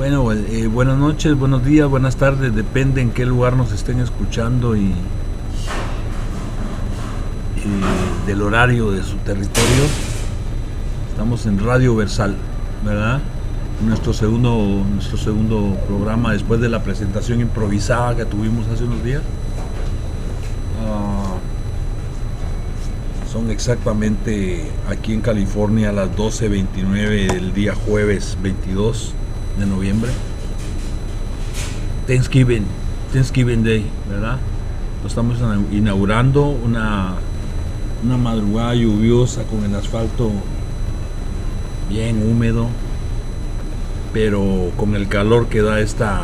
Bueno, eh, buenas noches, buenos días, buenas tardes, depende en qué lugar nos estén escuchando y, del horario de su territorio. Estamos en Radio Versal, ¿verdad? Nuestro segundo, nuestro segundo programa después de la presentación improvisada que tuvimos hace unos días. Ah, son exactamente aquí en California las 12.29 del día jueves 22 de noviembre. Thanksgiving, Thanksgiving Day, ¿verdad? Lo estamos inaugurando una, una madrugada lluviosa con el asfalto bien húmedo, pero con el calor que da esta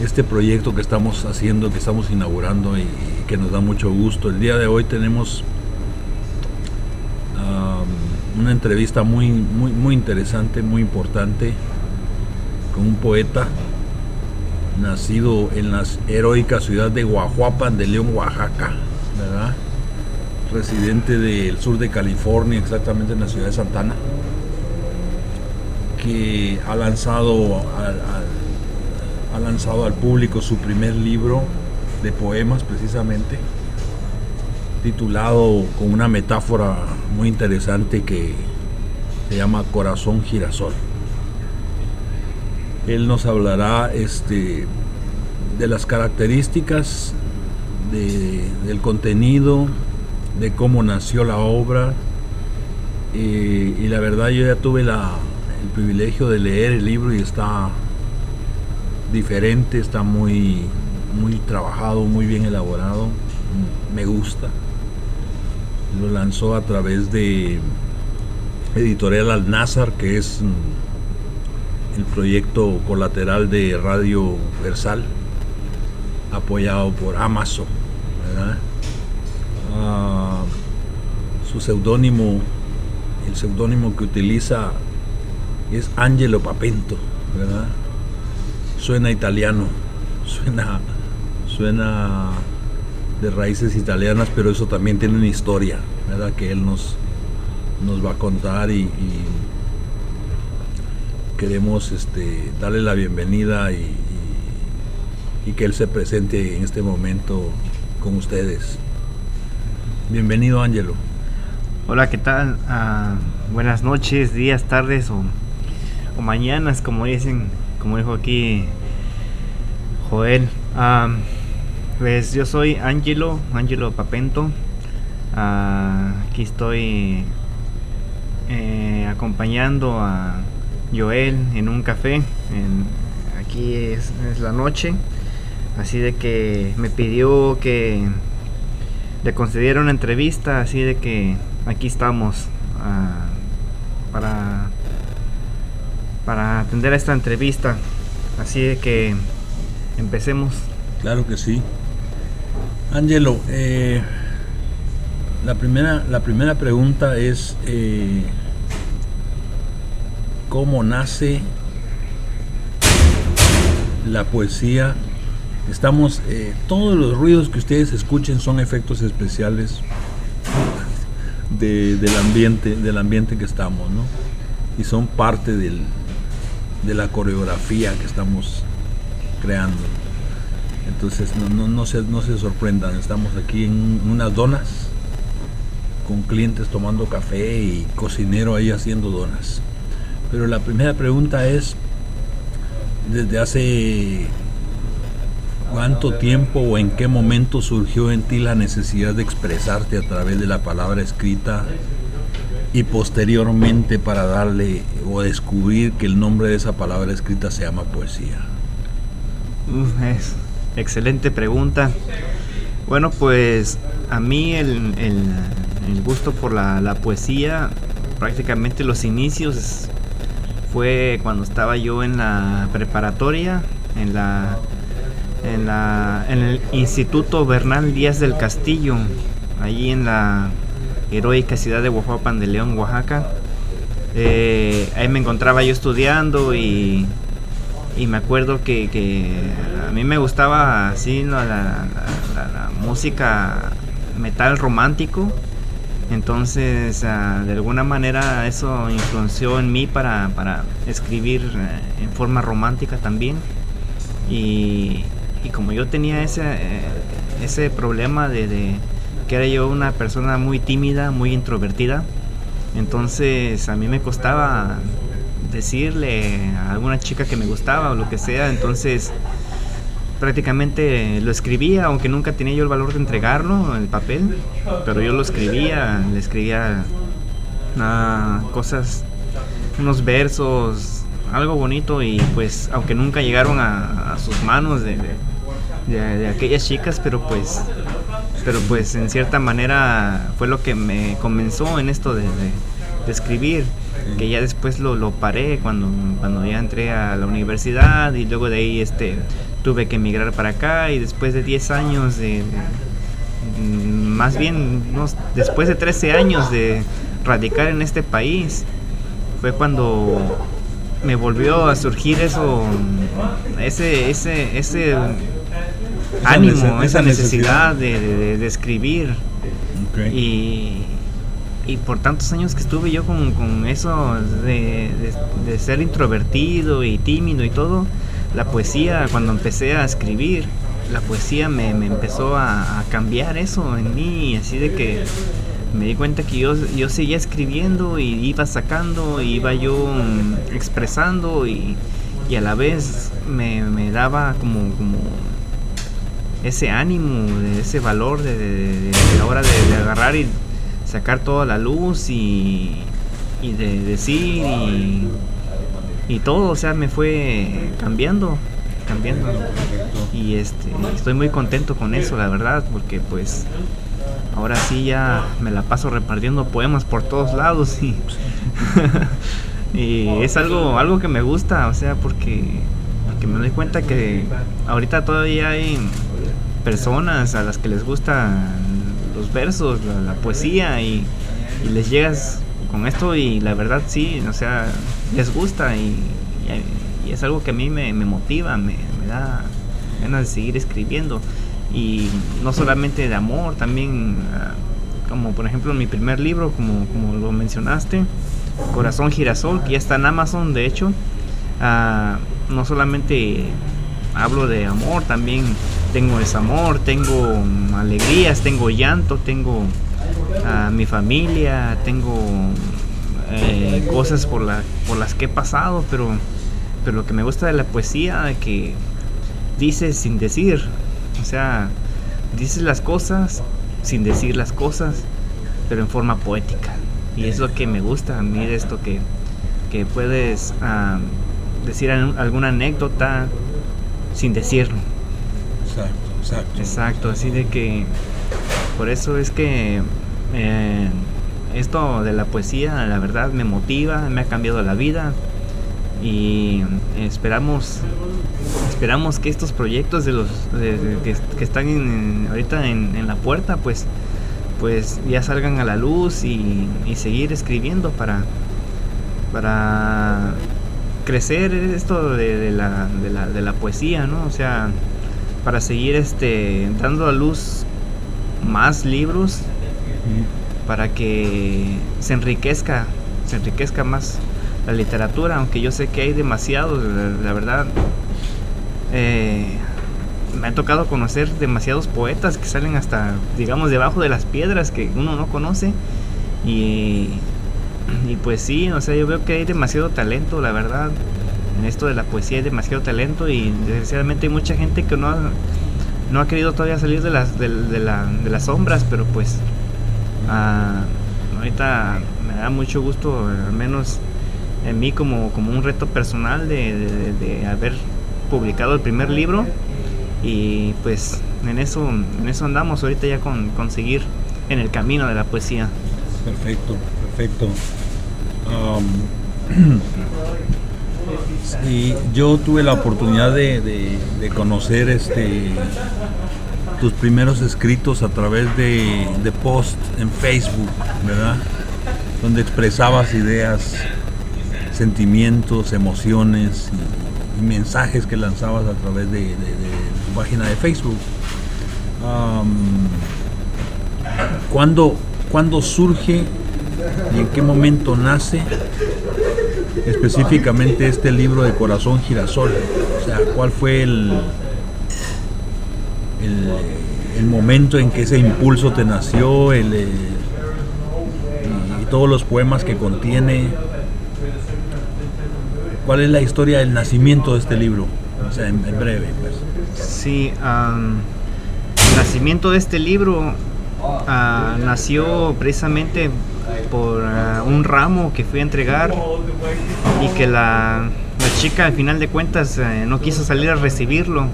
este proyecto que estamos haciendo, que estamos inaugurando y, que nos da mucho gusto. El día de hoy tenemos una entrevista muy, muy, muy interesante, muy importante, con un poeta nacido en la heroica ciudad de Guajuapan de León, Oaxaca, residente del sur de California, exactamente en la ciudad de Santana, que ha lanzado ha lanzado al público su primer libro de poemas precisamente, titulado con una metáfora muy interesante que se llama Corazón Girasol. Él nos hablará este, de las características del contenido, de cómo nació la obra. y la verdad yo ya tuve el privilegio de leer el libro y está diferente, está muy, muy trabajado, muy bien elaborado. Me gusta lo lanzó a través de Editorial Al-Nazar, que es mm, el proyecto colateral de Radio Versal, apoyado por Amazon. Ah, su seudónimo, el seudónimo que utiliza es Angelo Papento, ¿verdad? Suena italiano, suena, suena de raíces italianas, pero eso también tiene una historia, ¿verdad? Que él nos, nos va a contar y, queremos este, darle la bienvenida y, y, que él se presente en este momento con ustedes. Bienvenido, Ángelo. Hola, ¿qué tal? Ah, buenas noches, días, tardes o, o, mañanas, como dicen, como dijo aquí Joel. Ah, pues yo soy Angelo, Angelo Papento. Ah, aquí estoy eh, acompañando a Joel en un café. aquí es, la noche. Así de que me pidió que le concediera una entrevista. Así de que aquí estamos ah, para, para atender esta entrevista. Así de que empecemos. Claro que sí. Angelo, eh, la, primera, la primera pregunta es eh, cómo nace la poesía. Estamos, eh, todos los ruidos que ustedes escuchen son efectos especiales del ambiente, del ambiente que estamos, ¿no? Y son parte de la coreografía que estamos creando. Entonces no, no, se, no se sorprendan, estamos aquí en unas donas con clientes tomando café y cocinero ahí haciendo donas. Pero la primera pregunta es, ¿desde hace cuánto tiempo o en qué momento surgió en ti la necesidad de expresarte a través de la palabra escrita y posteriormente para darle o descubrir que el nombre de esa palabra escrita se llama poesía? es Excelente pregunta. Bueno, pues a mí el, gusto por la, poesía, prácticamente los inicios fue cuando estaba yo en la preparatoria, en la en, la, en el Instituto Bernal Díaz del Castillo, allí en la heroica ciudad de Oaxaca, de León, Oaxaca. Eh, ahí me encontraba yo estudiando y y me acuerdo que, a mí me gustaba así la, música metal romántico Entonces, ah, de alguna manera eso influenció en mí para, para escribir eh, en forma romántica también. Y, y como yo tenía ese, eh, ese problema de, de, que era yo una persona muy tímida, muy introvertida, entonces a mí me costaba decirle a alguna chica que me gustaba o lo que sea, entonces prácticamente lo escribía, aunque nunca tenía yo el valor de entregarlo, en el papel, pero yo lo escribía, le escribía uh, cosas, unos versos, algo bonito y pues aunque nunca llegaron a, sus manos de, de, de, aquellas chicas, pero pues, pero pues en cierta manera fue lo que me comenzó en esto de escribir que ya después lo, lo, paré cuando, cuando ya entré a la universidad y luego de ahí este tuve que emigrar para acá y después de 10 años de, más bien después de 13 años de radicar en este país fue cuando me volvió a surgir eso ese ese ese ánimo esa, necesidad, de, de, de, escribir okay. y y por tantos años que estuve yo con, con eso de, de, de, ser introvertido y tímido y todo, la poesía, cuando empecé a escribir, la poesía me, me empezó a, cambiar eso en mí, así de que me di cuenta que yo, yo seguía escribiendo y iba sacando, iba yo expresando y, y a la vez me, me daba como, como ese ánimo, ese valor de, de, de la hora de, agarrar y sacar toda la luz y, y de decir y, y, todo, o sea, me fue cambiando, cambiando. Y este, estoy muy contento con eso, la verdad, porque pues ahora sí ya me la paso repartiendo poemas por todos lados y, y es algo, algo que me gusta, o sea, porque, porque me doy cuenta que ahorita todavía hay personas a las que les gusta los versos, la, poesía y, y, les llegas con esto y la verdad sí, o sea, les gusta y, es algo que a mí me, motiva, me, da ganas de seguir escribiendo. Y no solamente de amor, también uh, como por ejemplo mi primer libro, como, como lo mencionaste, Corazón Girasol, que ya está en Amazon de hecho, uh, no solamente hablo de amor, también tengo desamor, tengo alegrías, tengo llanto, tengo a mi familia, tengo eh, cosas por, la, por las que he pasado, pero, pero lo que me gusta de la poesía es que dices sin decir, o sea, dices las cosas sin decir las cosas, pero en forma poética. Y es lo que me gusta a mí de esto, que, que puedes uh, decir alguna anécdota sin decirlo. Exacto, exacto. Exacto, así de que por eso es que eh, esto de la poesía, la verdad, me motiva, me ha cambiado la vida y esperamos esperamos que estos proyectos de los de, de, que, que, están en, ahorita en, en, la puerta pues pues ya salgan a la luz y, y seguir escribiendo para para crecer esto de, de, la, de, la, de la poesía no o sea para seguir este dando a luz más libros para que se enriquezca se enriquezca más la literatura aunque yo sé que hay demasiados la, verdad eh, me ha tocado conocer demasiados poetas que salen hasta digamos debajo de las piedras que uno no conoce y y pues sí o sea yo veo que hay demasiado talento la verdad. En esto de la poesía hay demasiado talento y desgraciadamente hay mucha gente que no ha, no ha querido todavía salir de las, de, de, la, de las sombras, pero pues uh, ahorita me da mucho gusto, al menos en mí como, como un reto personal de, de, de, haber publicado el primer libro. Y pues en eso, en eso andamos ahorita ya con conseguir en el camino de la poesía. Perfecto, perfecto. Y yo tuve la oportunidad de, de, conocer este tus primeros escritos a través de, de post en Facebook, ¿verdad? Donde expresabas ideas, sentimientos, emociones y, mensajes que lanzabas a través de, tu página de Facebook. Cuando ¿cuándo surge y en qué momento nace específicamente este libro de Corazón Girasol? O sea, ¿cuál fue el, el, momento en que ese impulso te nació el, eh, y, todos los poemas que contiene? ¿Cuál es la historia del nacimiento de este libro? O sea, en, breve, pues. Sí, el nacimiento de este libro ah, nació precisamente por ah, un ramo que fui a entregar y que la, chica al final de cuentas eh, no quiso salir a recibirlo.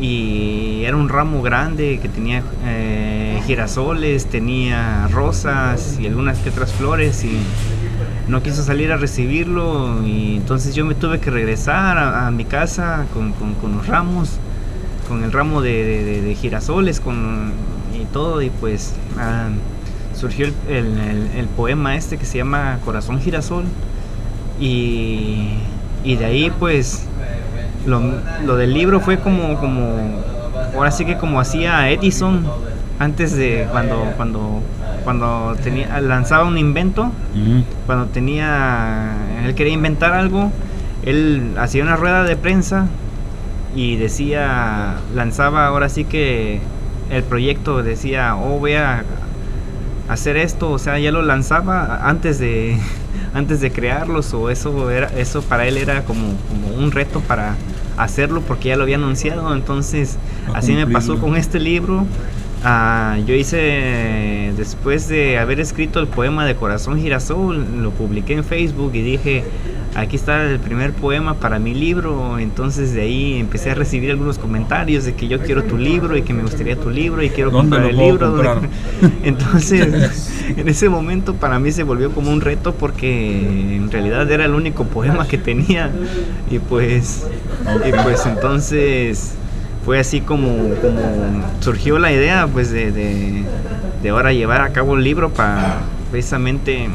Y era un ramo grande que tenía eh, girasoles, tenía rosas y algunas otras flores y no quiso salir a recibirlo. Y entonces yo me tuve que regresar a, mi casa con, los ramos, con el ramo de, girasoles con, y todo y pues ah, surgió el, poema este que se llama Corazón Girasol. Y, y de ahí pues lo, lo, del libro fue como, como, ahora sí que como hacía Edison antes de cuando, cuando, cuando tenía, lanzaba un invento, cuando tenía, él quería inventar algo, él hacía una rueda de prensa y decía, lanzaba ahora sí que el proyecto decía, oh voy a hacer esto, o sea, ya lo lanzaba antes de antes de crearlos o eso era eso para él era como, como un reto para hacerlo porque ya lo había anunciado, entonces así me pasó con este libro. Ah, yo hice, después de haber escrito el poema de Corazón Girasol, lo publiqué en Facebook y dije, aquí está el primer poema para mi libro. Entonces de ahí empecé a recibir algunos comentarios de que yo quiero tu libro y que me gustaría tu libro y quiero comprar el libro. Entonces en ese momento para mí se volvió como un reto porque en realidad era el único poema que tenía y pues, y pues entonces fue así como, como surgió la idea pues de, de, ahora llevar a cabo el libro para precisamente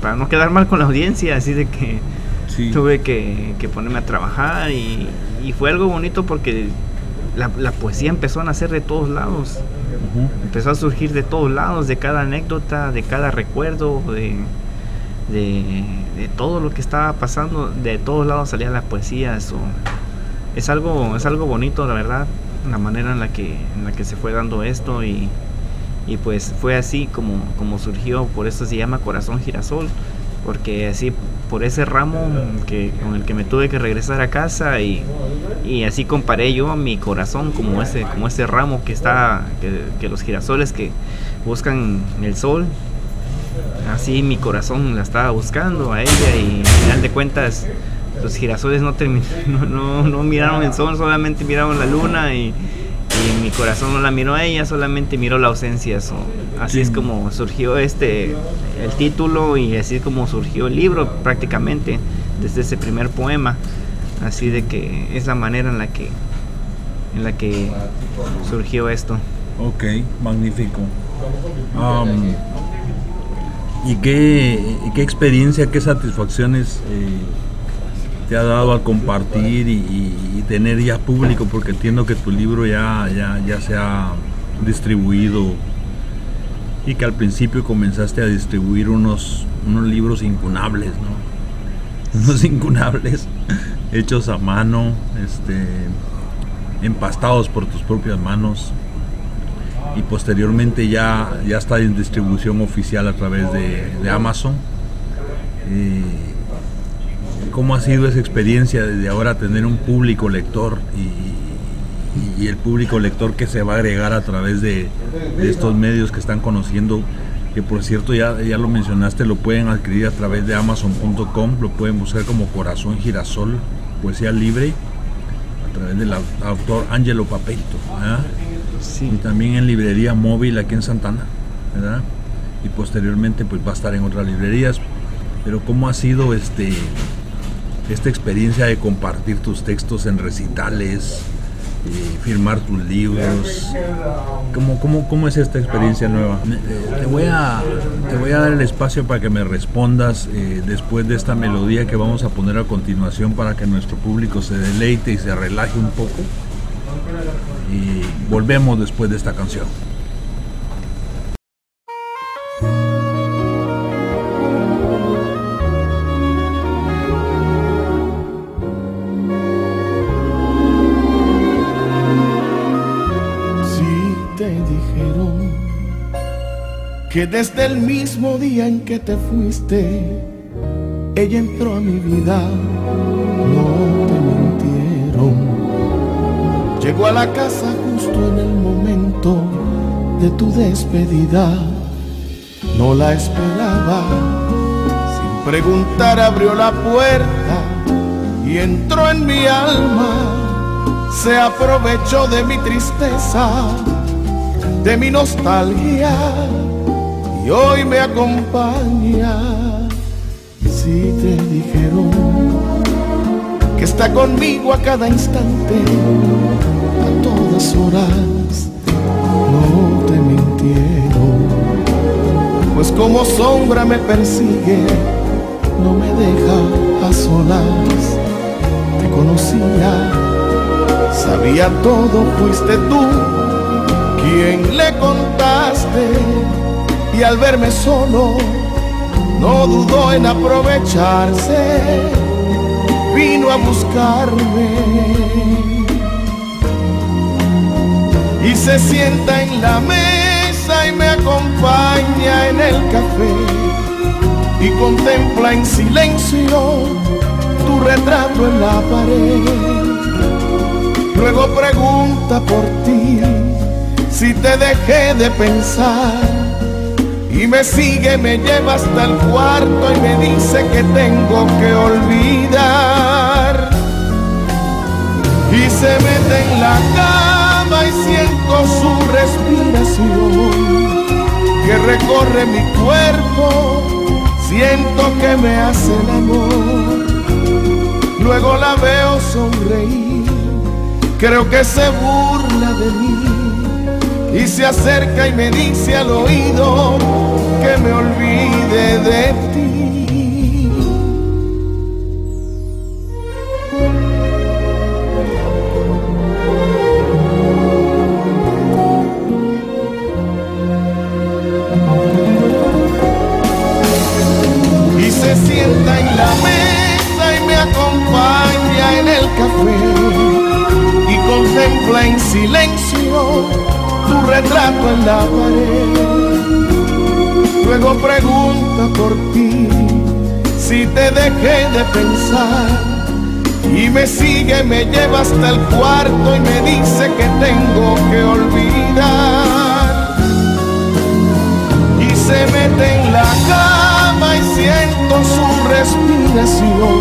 para no quedar mal con la audiencia, así de que tuve que, ponerme a trabajar y, fue algo bonito porque la, poesía empezó a nacer de todos lados, empezó a surgir de todos lados, de cada anécdota, de cada recuerdo, de, de, de todo lo que estaba pasando, de todos lados salía la poesía, eso es algo, es algo bonito, la verdad, la manera en la que, en la que se fue dando esto y, y pues fue así como, como surgió, por eso se llama Corazón Girasol, porque así por ese ramo que, con el que me tuve que regresar a casa y, y así comparé yo mi corazón como ese, como ese ramo que está, que, que los girasoles que buscan el sol, así mi corazón la estaba buscando a ella y al final de cuentas los girasoles no, no, no, miraron el sol, solamente miraron la luna y, mi corazón no la miró a ella, solamente miró la ausencia. así es como surgió este el título y así es como surgió el libro prácticamente desde ese primer poema. Así de que es la manera en la que en la que surgió esto. Ok, magnífico. Um, ¿Y qué, qué experiencia, qué satisfacciones eh, te ha dado a compartir y, tener ya público, porque entiendo que tu libro ya, ya, ya se ha distribuido y que al principio comenzaste a distribuir unos, unos libros incunables, ¿no? Unos incunables hechos a mano, este, empastados por tus propias manos y posteriormente ya, ya está en distribución oficial a través de, de Amazon. ¿Cómo ha sido esa experiencia desde ahora tener un público lector y, el público lector que se va a agregar a través de, estos medios que están conociendo? Que por cierto ya, ya lo mencionaste, lo pueden adquirir a través de amazon.com, lo pueden buscar como Corazón Girasol, poesía libre, a través del autor Angelo Papelito. Y también en librería móvil aquí en Santana, ¿verdad? Y posteriormente pues va a estar en otras librerías. Pero cómo ha sido este esta experiencia de compartir tus textos en recitales, y firmar tus libros. ¿Cómo, cómo, cómo es esta experiencia nueva? Eh, te, voy a, te voy a dar el espacio para que me respondas eh, después de esta melodía que vamos a poner a continuación para que nuestro público se deleite y se relaje un poco. Y volvemos después de esta canción. Que desde el mismo día en que te fuiste, ella entró a mi vida, no te mintieron. Llegó a la casa justo en el momento de tu despedida, no la esperaba, sin preguntar abrió la puerta y entró en mi alma, se aprovechó de mi tristeza, de mi nostalgia y hoy me acompaña. Si te dijeron que está conmigo a cada instante, a todas horas, no te mintieron, pues como sombra me persigue, no me deja a solas. Te conocía, sabía todo, fuiste tú quien le contaste y al verme solo no dudó en aprovecharse, vino a buscarme y se sienta en la mesa y me acompaña en el café y contempla en silencio tu retrato en la pared. Luego pregunta por ti si te dejé de pensar y me sigue, me lleva hasta el cuarto y me dice que tengo que olvidar. Y se mete en la cama y siento su respiración que recorre mi cuerpo, siento que me hace el amor. Luego la veo sonreír, creo que se burla de mí y se acerca y me dice al oído que me olvide de ti. Y se sienta en la mesa y me acompaña en el café y contempla en silencio tu retrato en la pared. Luego pregunta por ti si te dejé de pensar. Y me sigue, me lleva hasta el cuarto y me dice que tengo que olvidar. Y se mete en la cama y siento su respiración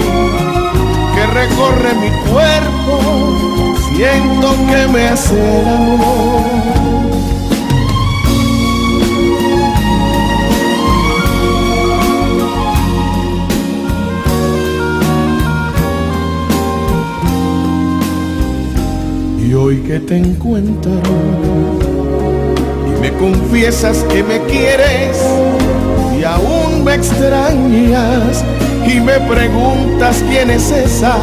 que recorre mi cuerpo, siento que me hace el amor. Hoy que te encuentro. Y me confiesas que me quieres y aún me extrañas. Y me preguntas quién es esa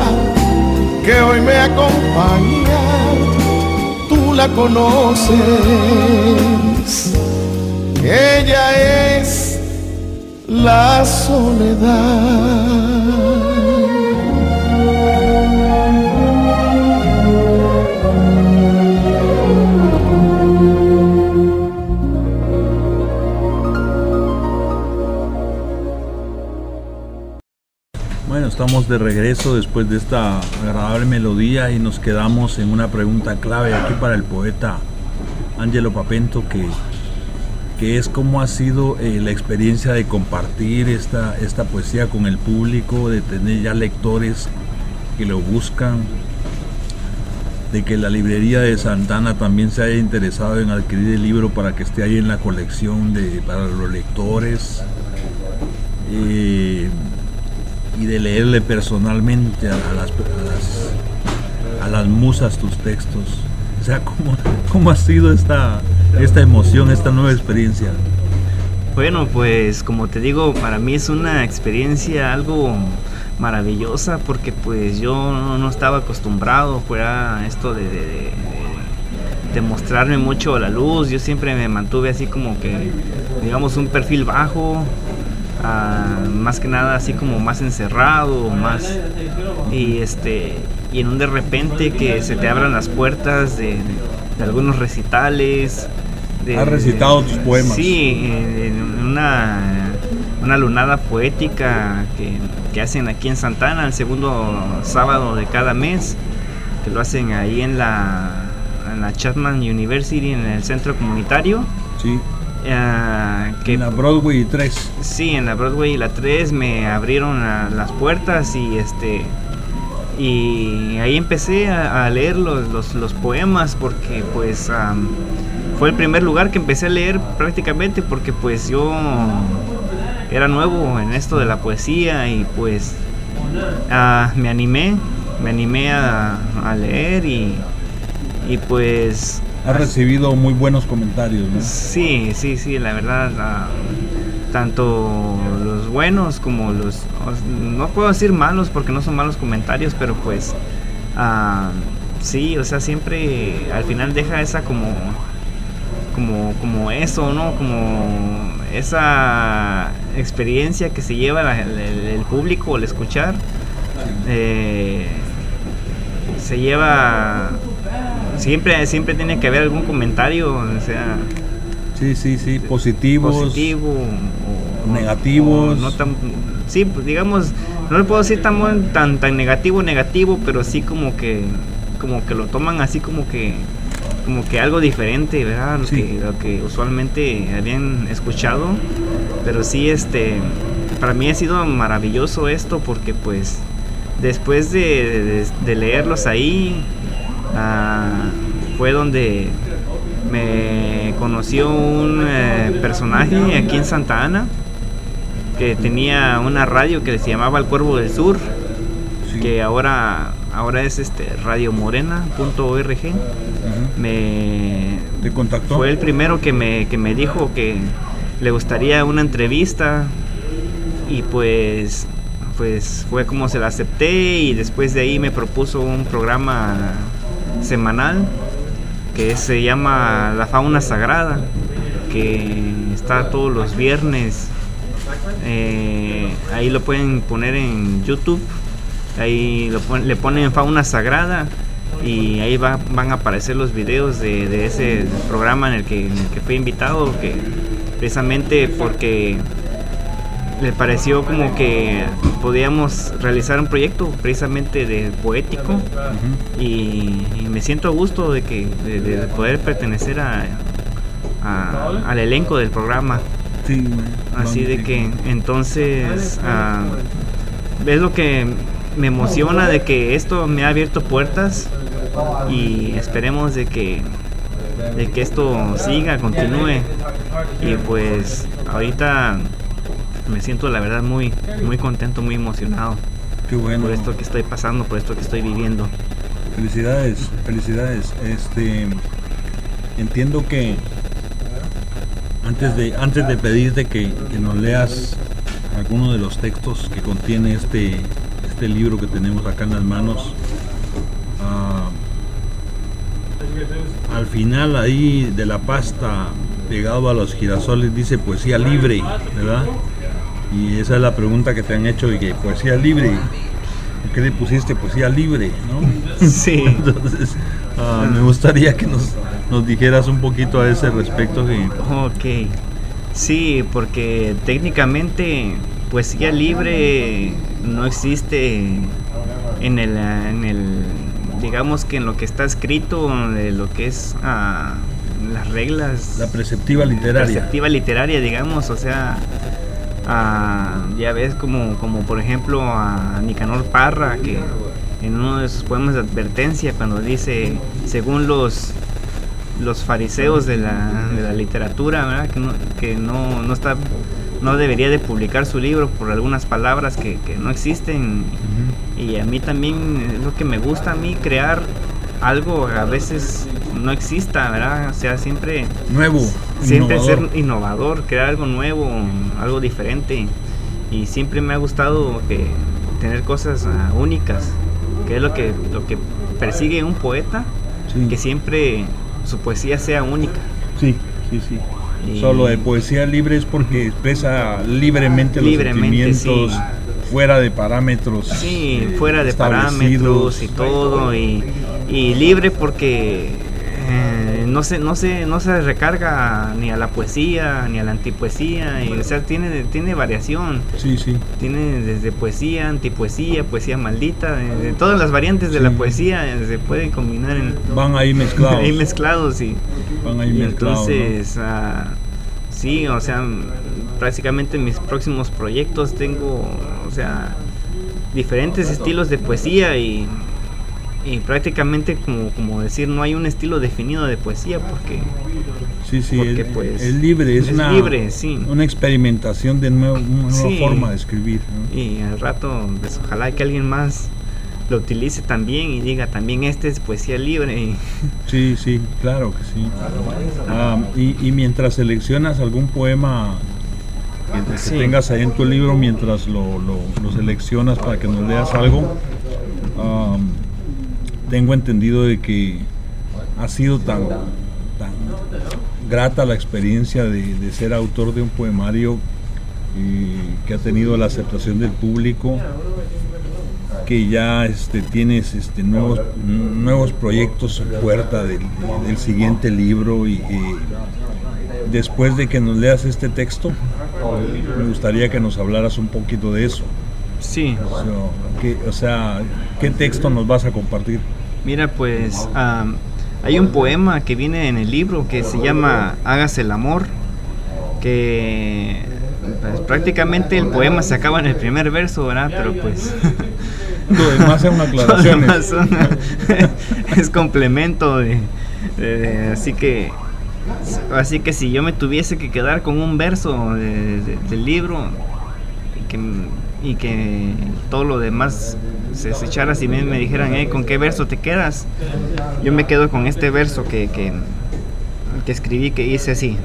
que hoy me acompaña, tú la conoces, ella es la soledad. Estamos de regreso después de esta agradable melodía y nos quedamos en una pregunta clave aquí para el poeta Angelo Papento que, que es cómo ha sido eh, la experiencia de compartir esta, esta poesía con el público, de tener ya lectores que lo buscan, de que la librería de Santana también se haya interesado en adquirir el libro para que esté ahí en la colección de, para los lectores. Eh, y de leerle personalmente a, las, a, las, musas tus textos. O sea, ¿cómo, cómo ha sido esta, esta emoción, esta nueva experiencia? Bueno, pues como te digo, para mí es una experiencia algo maravillosa porque pues yo no, estaba acostumbrado fuera esto de, de, de, mostrarme mucho la luz. Yo siempre me mantuve así como que, digamos, un perfil bajo, más que nada así como más encerrado, más y este y en un de repente que se te abran las puertas de, algunos recitales Has recitado tus poemas. Sí, en una, una lunada poética que, que hacen aquí en Santana el segundo sábado de cada mes, que lo hacen ahí en la, en la Chapman University, en el centro comunitario. Sí. Que, En la Broadway 3. Sí, en la Broadway y la 3 me abrieron la- las puertas y este y ahí empecé a, a leer los, los- los poemas porque pues fue el primer lugar que empecé a leer prácticamente porque pues yo era nuevo en esto de la poesía y pues ah, me animé, me animé a, a leer y, y pues Has recibido muy buenos comentarios, ¿no? Sí, sí, sí, la verdad, ah, tanto los buenos como los, os- no puedo decir malos porque no son malos comentarios, pero pues ah, sí, o sea, siempre al final deja esa como, como, como eso, ¿no? Como esa experiencia que se lleva la- el, el- el público al escuchar. eh, se lleva siempre siempre tiene que haber algún comentario o sea Sí, sí, sí. Positivos. positivo o, negativos. o no tan sí pues, digamos no le puedo decir tan tan tan negativo negativo pero sí como que como que lo toman así como que como que algo diferente verdad lo, Sí. que, lo que usualmente habían escuchado pero sí este para mí ha sido maravilloso esto porque pues después de, de- de leerlos ahí ah, fue donde me conoció un eh, personaje aquí en Santa Ana que tenía una radio que se llamaba El Cuervo del Sur Sí. que ahora ahora es este radiomorena.org Ujú. me ¿Te contactó? fue el primero que me, que me dijo que le gustaría una entrevista y pues pues fue como se la acepté y después de ahí me propuso un programa semanal que se llama La Fauna Sagrada que está todos los viernes. Eh, ahí lo pueden poner en YouTube ahí lo le ponen Fauna Sagrada y ahí va- van a aparecer los videos de, de ese programa en el, que, en el que fui invitado, que precisamente porque le pareció como que podíamos realizar un proyecto precisamente de poético y, y me siento a gusto de que de, de poder pertenecer a, a- al elenco del programa. Sí. Así de que entonces ah, es lo que me emociona de que esto me ha abierto puertas y esperemos de que de que esto siga, continúe y pues ahorita me siento la verdad muy muy contento, muy emocionado Qué bueno. por esto que estoy pasando, por esto que estoy viviendo. Felicidades, felicidades. Este entiendo que antes de antes de pedirte que, que nos leas alguno de los textos que contiene este este libro que tenemos acá en las manos. ah, al final ahí de la pasta pegado a los girasoles dice poesía libre, ¿verdad? Y esa es la pregunta que te han hecho y que poesía libre. ¿Por qué le pusiste poesía libre? ¿no? Sí. Entonces, ah, me gustaría que nos, nos dijeras un poquito a ese respecto. Que, Ok. Sí, porque técnicamente poesía libre no existe en el, en el digamos que en lo que está escrito, de lo que es ah, las reglas la preceptiva literaria. perspectiva literaria, digamos, o sea, ah, ya ves como, como por ejemplo a Nicanor Parra, que en uno de sus poemas de advertencia, cuando dice, según los los fariseos de la, de la literatura, ¿verdad? que, no, que no, no está no debería de publicar su libro por algunas palabras que, que no existen y a mí también es lo que me gusta a mí crear algo a veces no exista, ¿verdad? O sea, siempre Nuevo. Siempre innovador. ser innovador, crear algo nuevo, algo diferente. Y siempre me ha gustado que tener cosas ah, únicas, que es lo que lo que persigue un poeta, Sí. que siempre su poesía sea única. Sí, sí, sí. Y- Solo de poesía libre es porque expresa libremente los sentimientos sí. fuera de parámetros. Sí, eh, fuera de parámetros y todo, y, y libre porque eh, no se no se no se recarga ni a la poesía ni a la antipoesía y, o sea tiene tiene variación Sí, sí. tiene desde poesía antipoesía poesía maldita de, de todas las variantes de la Sí. poesía eh, se pueden combinar en Van ahí mezclados. ahí mezclados y, Van ahí y mezclados. ¿no? entonces ah, sí o sea prácticamente en mis próximos proyectos tengo o sea diferentes estilos de poesía y y prácticamente como, como decir no hay un estilo definido de poesía porque Sí, sí, porque, es, pues, es libre, es, es una, libre, sí. una experimentación de nuevo- una nueva Sí. forma de escribir. ¿no? y al rato pues, ojalá que alguien más lo utilice también y diga también este es poesía libre Sí, sí, claro que sí. Ah, y, y mientras seleccionas algún poema que, que Sí. tengas ahí en tu libro, mientras lo, lo- lo seleccionas para que nos leas algo, ah, tengo entendido de que ha sido tan, tan grata la experiencia de, de ser autor de un poemario eh, que ha tenido la aceptación del público que ya este, tienes este, nuevos, nuevos proyectos en puerta del, del siguiente libro y, y después de que nos leas este texto, me gustaría que nos hablaras un poquito de eso. Sí O sea, ¿qué, o sea, ¿qué texto nos vas a compartir? mira pues am, hay un poema que viene en el libro que se llama Hágase el amor que pues, prácticamente el poema se acaba en el primer verso ¿verdad? pero pues Lo demás aclaraciones. demás son- es complemento de, de- de- así que así que si yo me tuviese que quedar con un verso de- de- del libro que, y que todo lo demás se, echara si me, dijeran "Eh, con qué verso te quedas yo me quedo con este verso que, que, que escribí que dice así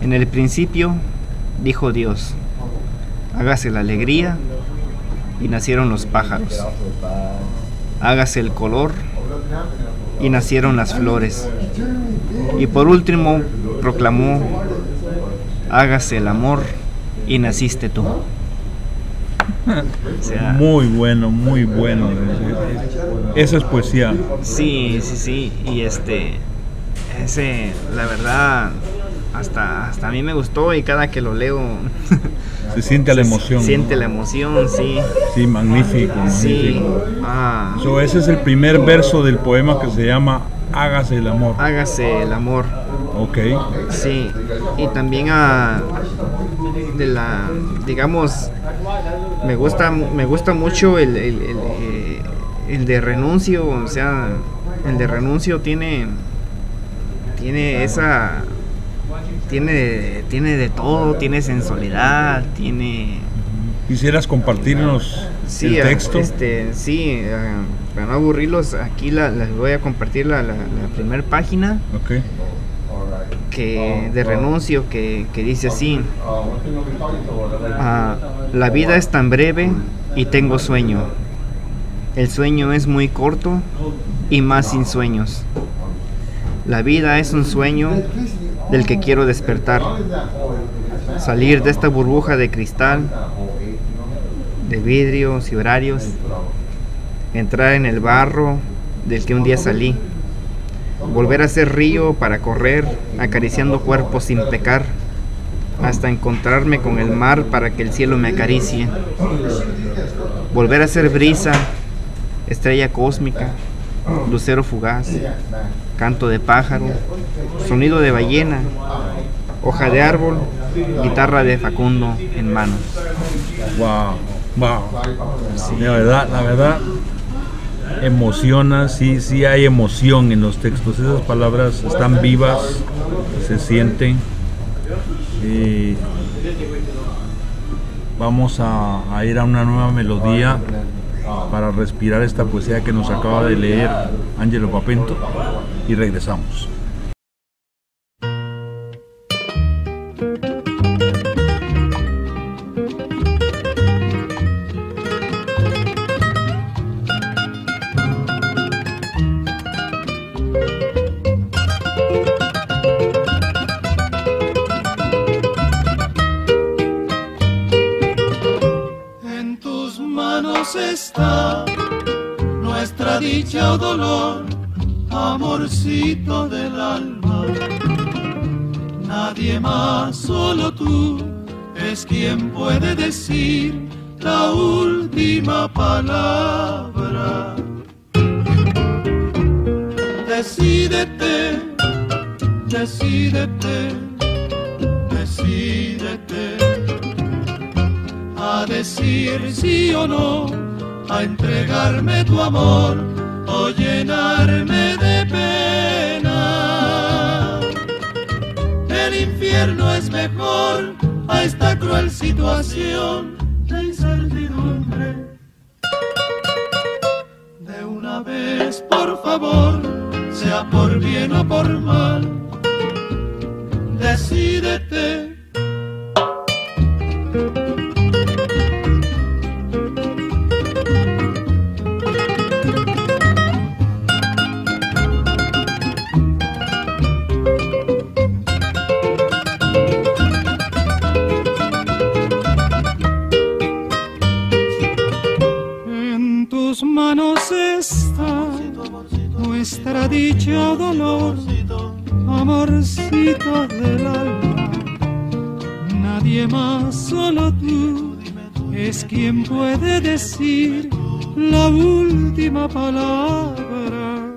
en el principio dijo Dios hágase la alegría y nacieron los pájaros. Hágase el color y nacieron las flores. Y por último proclamó, hágase el amor y naciste tú. O sea, Muy bueno, muy bueno. Esa es poesía. sí, sí, sí. Y este, ese, la verdad, hasta, hasta a mí me gustó y cada que lo leo, Se siente la emoción. siente ¿no? la emoción, sí. Sí, magnífico. Sí. magnífico. Ah, So, ese es el primer verso del poema que se llama Hágase el amor. hágase el amor. Ok. Sí, y también a de la digamos me gusta me gusta mucho el, el, el, eh, el de renuncio, o sea, el de renuncio tiene tiene esa tiene tiene de todo, tiene sensualidad, tiene ¿Quisieras compartirnos Sí, el texto? este, sí, para no aburrirlos, aquí la- les voy a compartir la, la, primera página Ok. Que de renuncio que, que dice así: ah, La vida es tan breve y tengo sueño. El sueño es muy corto y más sin sueños. La vida es un sueño del que quiero despertar. Salir de esta burbuja de cristal, de vidrios y horarios. Entrar en el barro del que un día salí. Volver a ser río para correr, acariciando cuerpos sin pecar. Hasta encontrarme con el mar para que el cielo me acaricie. Volver a ser brisa, estrella cósmica, lucero fugaz, canto de pájaro, sonido de ballena, hoja de árbol, guitarra de Facundo en mano. Wow. Wow. La verdad, la verdad emociona, sí, sí hay emoción en los textos. Esas palabras están vivas, se sienten. Y vamos a, a ir a una nueva melodía para respirar esta poesía que nos acaba de leer Angelo Papento y regresamos. La última palabra.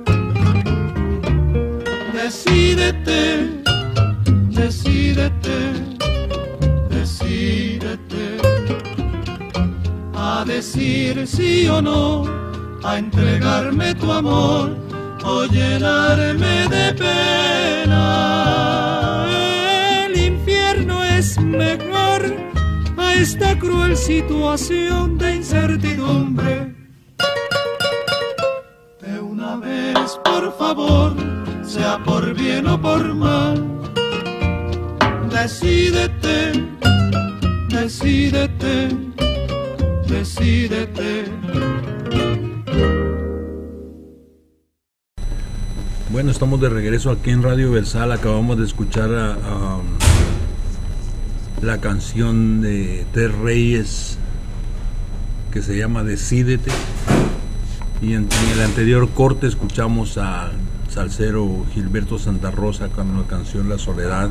Decídete, decídete, decídete a decir sí o no, a entregarme tu amor o llenarme de pena. El infierno es mejor a esta cruel situación de incertidumbre. Favor, sea por bien o por mal, decídete, decídete, decídete. Bueno, estamos de regreso aquí en Radio Versal. Acabamos de escuchar la canción de Ter Reyes que se llama Decídete. Y en, el anterior corte escuchamos a Salcero Gilberto Santa Rosa con la canción La Soledad.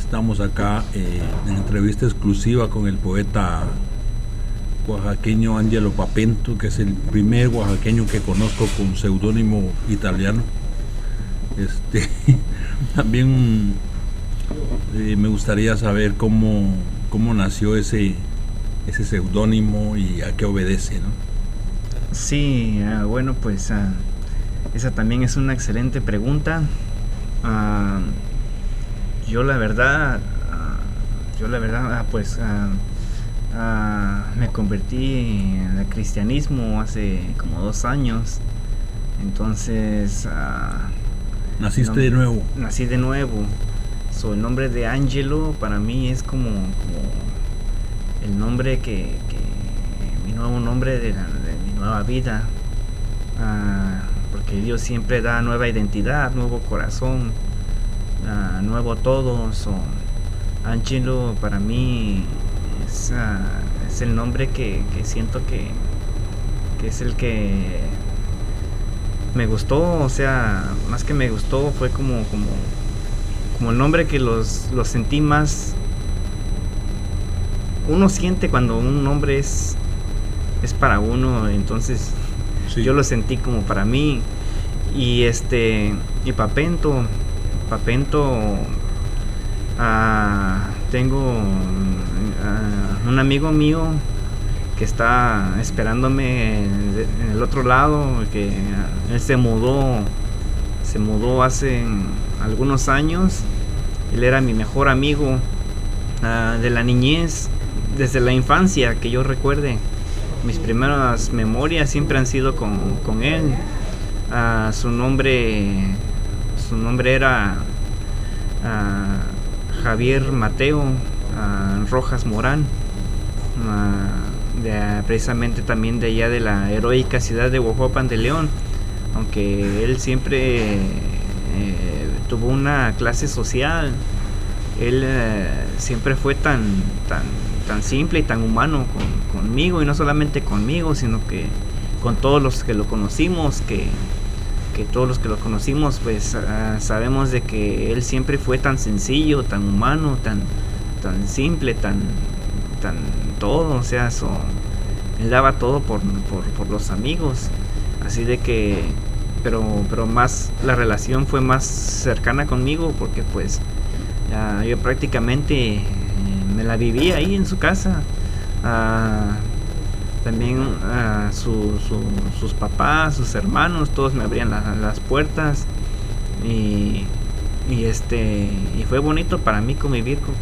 Estamos acá eh, en entrevista exclusiva con el poeta oaxaqueño Angelo Papento, que es el primer oaxaqueño que conozco con seudónimo italiano. Este, también eh, me gustaría saber cómo, cómo nació ese, ese seudónimo y a qué obedece. ¿no? Sí, ah, bueno, pues ah, esa también es una excelente pregunta. Ah, yo la verdad, yo la verdad, pues Ah, me convertí en el cristianismo hace como dos años. Entonces... ¿Naciste de nuevo? Nací de nuevo. So, el nombre de Angelo para mí es como, el nombre que, mi nuevo nombre de, mi nueva vida. Ah, porque Dios siempre da nueva identidad, nuevo corazón, nuevo todo. So, Angelo para mí es, el nombre que, siento que, es el que me gustó, o sea, más que me gustó fue como, como, como el nombre que los, los sentí más. Uno siente cuando un nombre es, es para uno, entonces yo lo sentí como para mí. Y este, y Papento, Papento, ah, tengo un amigo mío que está esperándome en el otro lado, que él se mudó, se mudó hace algunos años. Él era mi mejor amigo ah, de la niñez, desde la infancia que yo recuerde. Mis primeras memorias siempre han sido con, él. Ah, su nombre, su nombre era ah, Javier Mateo Rojas Morán, precisamente también de allá de la heroica ciudad de Huajuapan de León, aunque él siempre eh, tuvo una clase social, él eh, siempre fue tan, tan, tan simple y tan humano conmigo, y no solamente conmigo, sino que con todos los que lo conocimos, que, que todos los que lo conocimos pues ah, sabemos de que él siempre fue tan sencillo, tan humano, tan, tan simple, tan, tan todo, o sea, él daba todo por, por, los amigos, así de que, pero, pero más, la relación fue más cercana conmigo porque pues yo prácticamente me la vivía ahí en su casa. Ah, también a sus papás, sus hermanos, todos me abrían las puertas y, este y fue bonito para mí convivir con,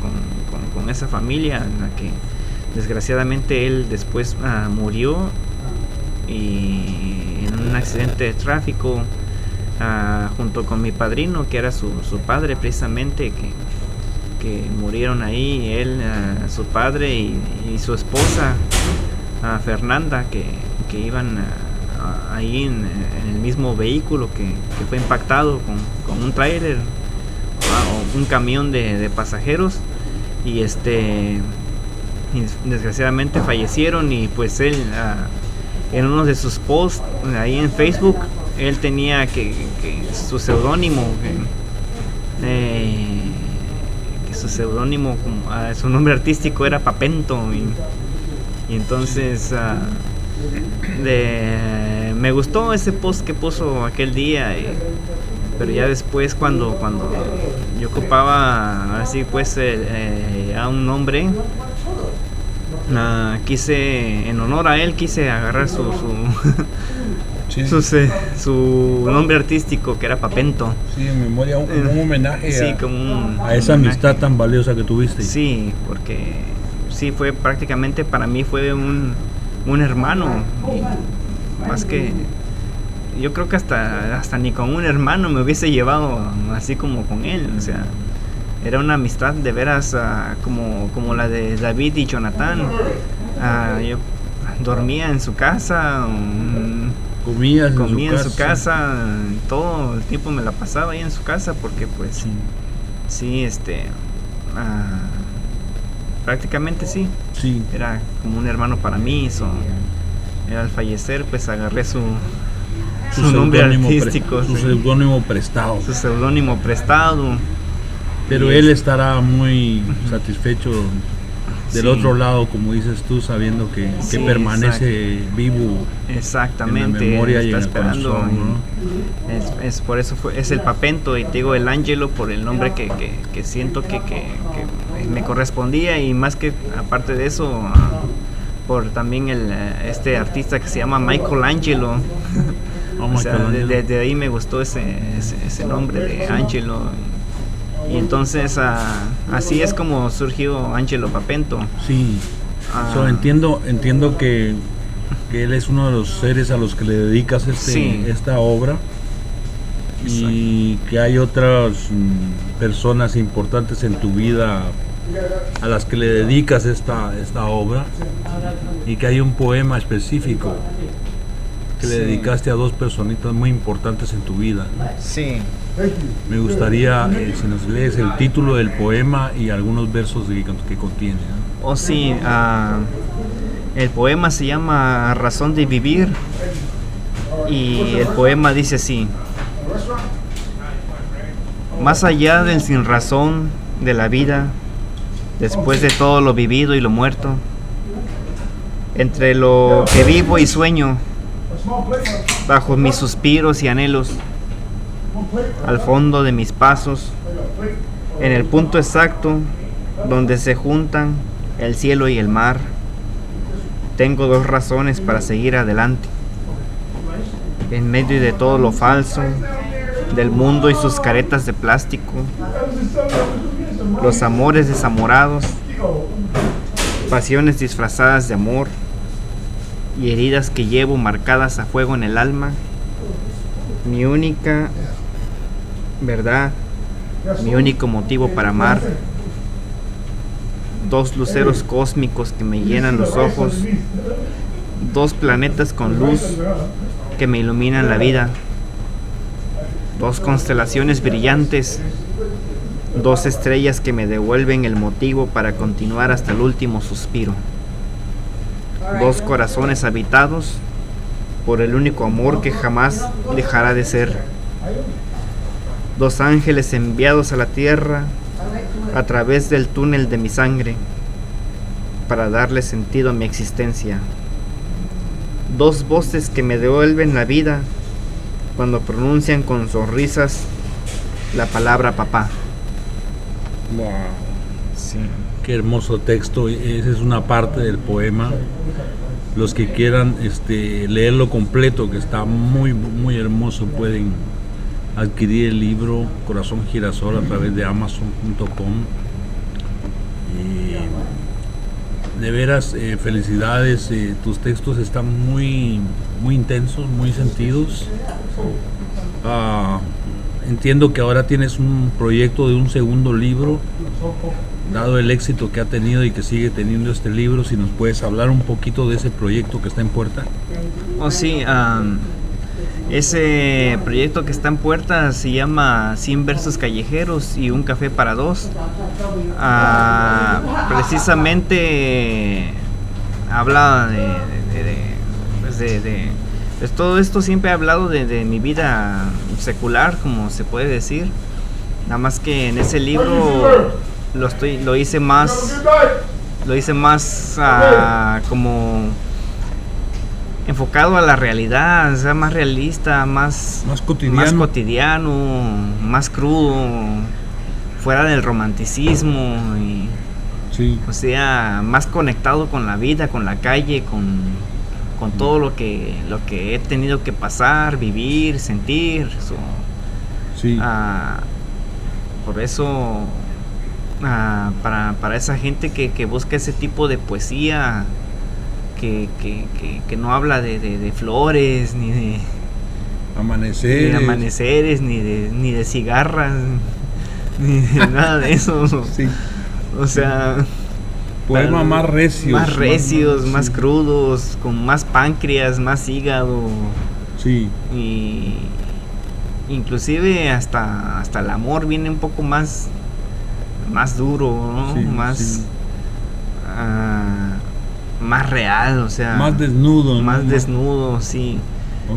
con, esa familia en la que desgraciadamente él después ah, murió y en un accidente de tráfico ah, junto con mi padrino que era su, su padre precisamente que, que murieron ahí él ah, su padre y, su esposa Fernanda que, iban ahí en, el mismo vehículo que, fue impactado con, un trailer o un camión de, pasajeros. Y este desgraciadamente fallecieron y pues él en uno de sus posts ahí en Facebook él tenía que, su seudónimo eh, que, su seudónimo su nombre artístico era Papento y, entonces ah, me gustó ese post que puso aquel día. pero ya después cuando, cuando yo ocupaba así pues eh, a un nombre, ah, quise, en honor a él, quise agarrar su, su, su, nombre artístico que era Papento. Sí, en memoria, un, un homenaje sí, a, como a esa amistad tan valiosa que tuviste. Sí, porque sí fue prácticamente para mí fue un, un hermano. más que yo creo que hasta, hasta ni con un hermano me hubiese llevado así como con él. O sea, era una amistad de veras ah, como, como la de David y Jonathan. Uh, yo dormía en su casa. Comía en, su, casa. todo el tiempo me la pasaba ahí en su casa porque pues sí, este uh, prácticamente sí. Sí. Era como un hermano para mí. al fallecer, pues agarré su, su, nombre artístico. su seudónimo prestado. Su seudónimo prestado. Pero él estará muy satisfecho del otro lado, como dices tú, sabiendo que, permanece vivo. Exactamente. En memoria está esperando. es, por eso fue, es el papento y te digo el ángelo por el nombre que, que, siento que, me correspondía y más que aparte de eso por también el este artista que se llama Michael Angelo. Oh, desde ahí me gustó ese, ese, nombre de Angelo. Y entonces ah, así es como surgió Angelo Papento. Sí. Ah. entiendo, entiendo que, él es uno de los seres a los que le dedicas este, esta obra y que hay otras mm, personas importantes en tu vida a las que le dedicas esta, esta obra y que hay un poema específico que le dedicaste a dos personitas muy importantes en tu vida. Sí. Me gustaría eh, si nos lees el título del poema y algunos versos que, contiene. Oh, sí. Ah, el poema se llama Razón de Vivir y el poema dice así. Más allá del sin razón de la vida, después de todo lo vivido y lo muerto, entre lo que vivo y sueño, bajo mis suspiros y anhelos, al fondo de mis pasos, en el punto exacto donde se juntan el cielo y el mar, tengo dos razones para seguir adelante. En medio de todo lo falso, del mundo y sus caretas de plástico, los amores desamorados, pasiones disfrazadas de amor y heridas que llevo marcadas a fuego en el alma, mi única verdad, mi único motivo para amar, dos luceros cósmicos que me llenan los ojos, dos planetas con luz que me iluminan la vida, dos constelaciones brillantes, dos estrellas que me devuelven el motivo para continuar hasta el último suspiro, dos corazones habitados por el único amor que jamás dejará de ser. Dos ángeles enviados a la tierra a través del túnel de mi sangre para darle sentido a mi existencia. Dos voces que me devuelven la vida cuando pronuncian con sonrisas la palabra papá. Wow. Sí. Qué hermoso texto. Esa es una parte del poema. Los que quieran este, leerlo completo, que está muy, muy hermoso, pueden adquirir el libro Corazón Girasol a través de amazon.com. De veras, eh, felicidades. Eh, tus textos están muy, muy intensos, muy sentidos. Ah, entiendo que ahora tienes un proyecto de un segundo libro, dado el éxito que ha tenido y que sigue teniendo este libro. Si nos puedes hablar un poquito de ese proyecto que está en puerta. Oh, sí. Ese proyecto que está en puerta se llama 100 versos callejeros y un café para dos. Ah, precisamente habla de, pues de, pues todo esto siempre he hablado de, mi vida secular, como se puede decir. Nada más que en ese libro lo estoy, lo hice más, lo hice más ah, como enfocado a la realidad, o sea, más realista, más, más cotidiano, más, cotidiano, más crudo, fuera del romanticismo y sí. o sea, más conectado con la vida, con la calle, con, con todo lo que lo que he tenido que pasar, vivir, sentir. sí. Ah, por eso ah, para, para esa gente que, que busca ese tipo de poesía que, que, no habla de, flores, ni de amaneceres, ni de, amaneceres, ni de, ni de cigarras, ni de nada de eso. Sí. O sea, poemas más recios, más recios, más, crudos, con más páncreas, más hígado. Sí. Y inclusive hasta hasta el amor viene un poco más más duro, ¿no? más ah, más real, o sea. Más desnudo. Más desnudo, sí.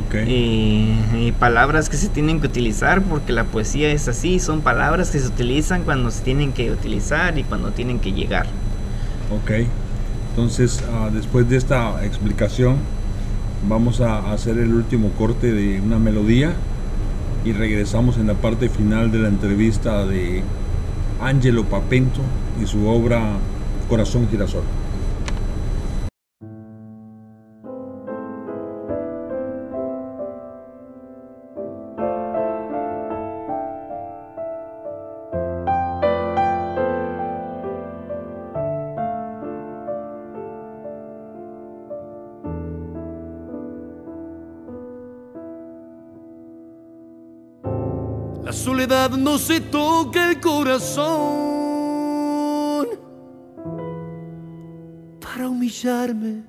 Okay. Y, palabras que se tienen que utilizar porque la poesía es así, son palabras que se utilizan cuando se tienen que utilizar y cuando tienen que llegar. Ok, entonces ah, después de esta explicación vamos a hacer el último corte de una melodía y regresamos en la parte final de la entrevista de Angelo Papento y su obra Corazón Girasol. No se toca el corazón. Para humillarme.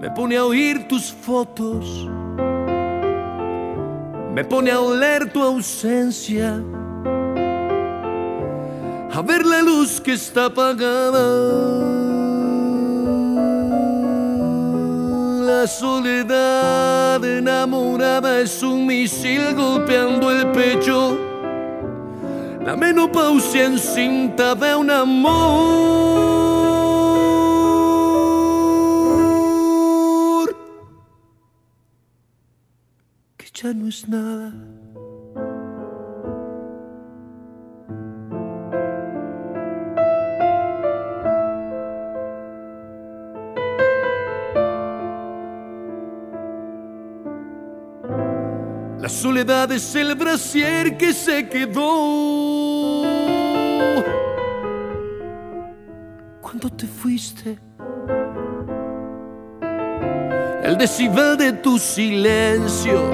Me pone a oír tus fotos, me pone a oler tu ausencia, a ver la luz que está apagada La soledad enamorada es un misil golpeando el pecho. La menopausia encinta de un amor que ya no es nada. Es el brasier que se quedó. Cuando te fuiste, el decibel de tu silencio,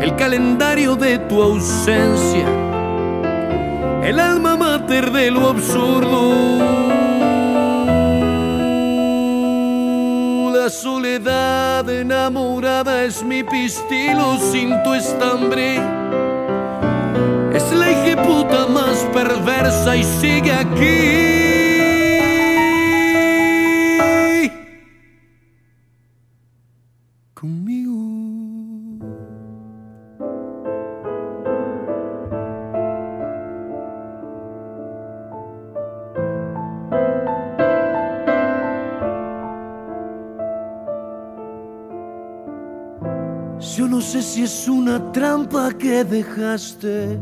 el calendario de tu ausencia, el alma mater de lo absurdo la soledad enamorada es mi pistilo sin tu estambre. Es la ejecuta más perversa y sigue aquí. Yo no sé si es una trampa que dejaste.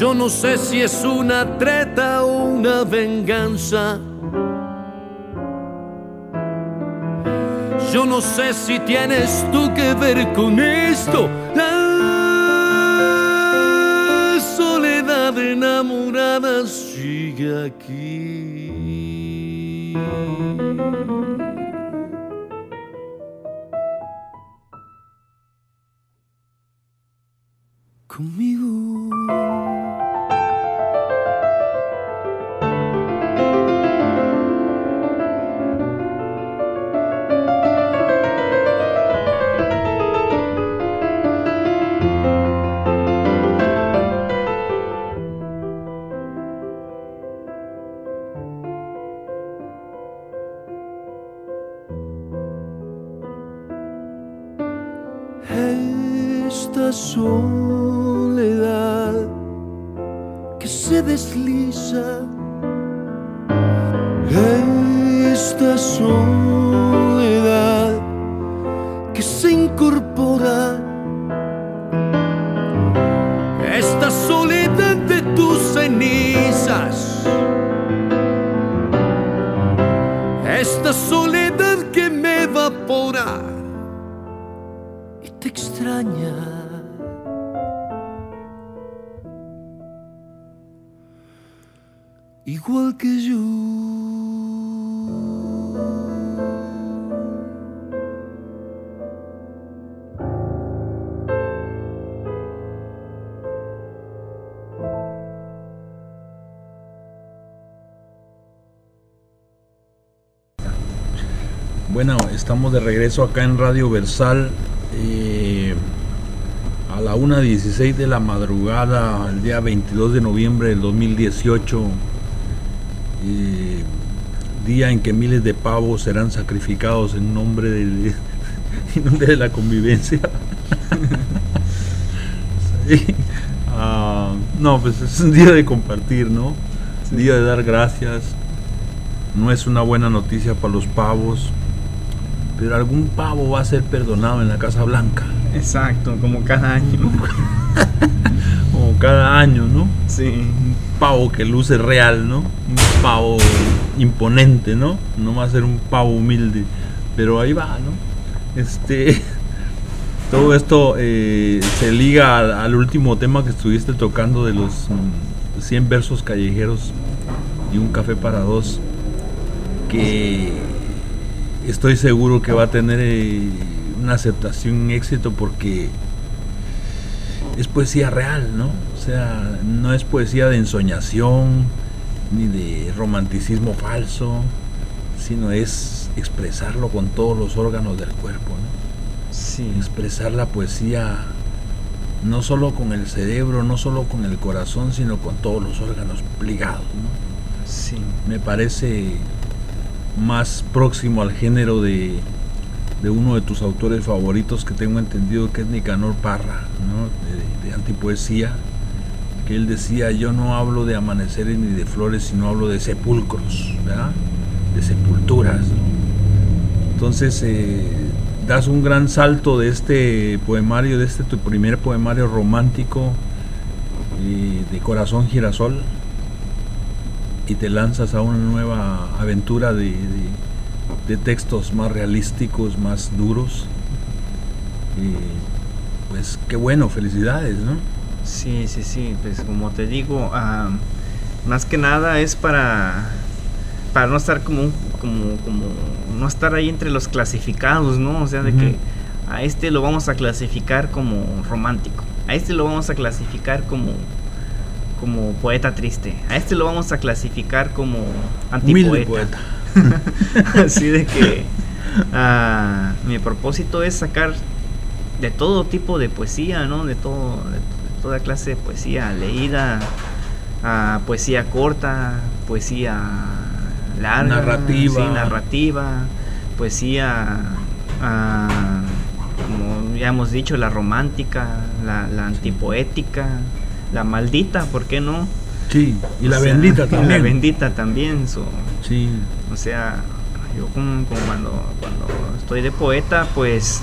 Yo no sé si es una treta o una venganza. Yo no sé si tienes tú que ver con esto. La soledad enamorada sigue aquí. Conmigo. Bueno, estamos de regreso acá en Radio Versal. eh, a la 1.16 de la madrugada, el día 22 de noviembre del 2018. eh, día en que miles de pavos serán sacrificados en nombre, del, en nombre de la convivencia. Sí. Ah, no, pues es un día de compartir, ¿no? Día de dar gracias. No es una buena noticia para los pavos, pero algún pavo va a ser perdonado en la Casa Blanca, Exacto, como cada año. como cada año, ¿no? Sí. Un pavo que luce real, ¿no? Un pavo imponente, ¿no? No va a ser un pavo humilde, pero ahí va, ¿no? Este, todo esto eh, se liga al, al último tema que estuviste tocando de los mm, 100 versos callejeros y un café para dos, que estoy seguro que va a tener eh, una aceptación, un éxito, porque es poesía real, ¿no? O sea, no es poesía de ensoñación ni de romanticismo falso, sino es expresarlo con todos los órganos del cuerpo, ¿no? Sí. Expresar la poesía no solo con el cerebro, no solo con el corazón, sino con todos los órganos ligados, ¿no? Sí. me parece más próximo al género de, de uno de tus autores favoritos que tengo entendido que es Nicanor Parra, ¿no? de, antipoesía, que él decía, yo no hablo de amaneceres ni de flores, sino hablo de sepulcros, ¿verdad? de sepulturas. Entonces, eh, das un gran salto de este poemario, de este tu primer poemario romántico eh, de Corazón Girasol, y te lanzas a una nueva aventura de, de- de textos más realísticos, más duros. Y, pues qué bueno, felicidades, ¿no? Sí, sí, sí, pues como te digo, más que nada es para para no estar como como como no estar ahí entre los clasificados, ¿no? O sea, de que a este lo vamos a clasificar como romántico, a este lo vamos a clasificar como como poeta triste, a este lo vamos a clasificar como antipoeta. poeta. Así de que ah, mi propósito es sacar de todo tipo de poesía, ¿no? De todo, de, de toda clase de poesía leída, ah, poesía corta, poesía larga, Narrativa. sí, narrativa, poesía, ah, como ya hemos dicho, la romántica, la, la antipoética, la maldita, ¿por qué no? Sí, y la sea, bendita también. La bendita también, so, Sí, o sea, yo como, como cuando, cuando estoy de poeta, pues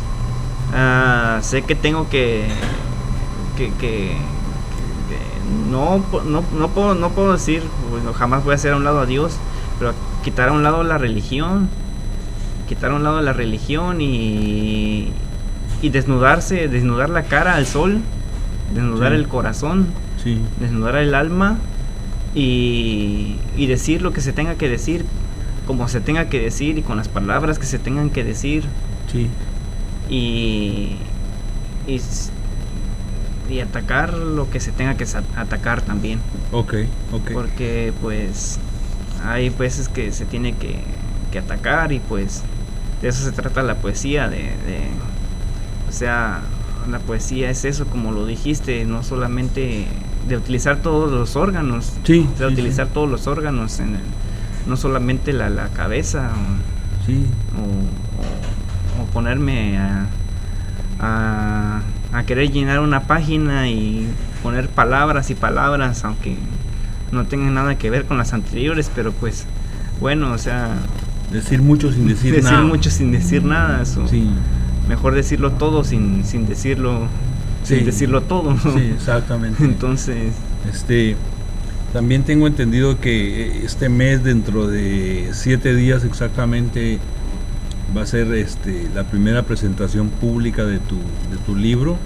ah, sé que tengo que, que, que- no, no, no, puedo, no puedo decir, bueno, jamás voy a hacer a un lado a Dios, pero quitar a un lado la religión, quitar a un lado la religión y, y desnudarse, desnudar la cara al sol, desnudar Sí. el corazón sí, desnudar el alma y, y decir lo que se tenga que decir, como se tenga que decir y con las palabras que se tengan que decir sí, y, y, atacar lo que se tenga que atacar también. ok, ok. Porque pues hay veces que se tiene que, que atacar y pues de eso se trata la poesía, de, de- o sea, la poesía es eso como lo dijiste, no solamente de utilizar todos los órganos, Sí, sí, utilizar todos los órganos, en el- no solamente la, la cabeza o- Sí, o, o- o ponerme a, a, a querer llenar una página y poner palabras y palabras, aunque no tengan nada que ver con las anteriores, pero pues bueno, o sea, decir mucho sin decir, decir nada. mucho sin decir nada, so, Sí, mejor decirlo todo sin, sin decirlo Sí. sin decirlo todo. sí, exactamente. Entonces, Este, también tengo entendido que eh, este mes, dentro de siete días exactamente, va a ser este, la primera presentación pública de tu, de tu libro.